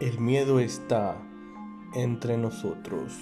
El miedo está entre nosotros.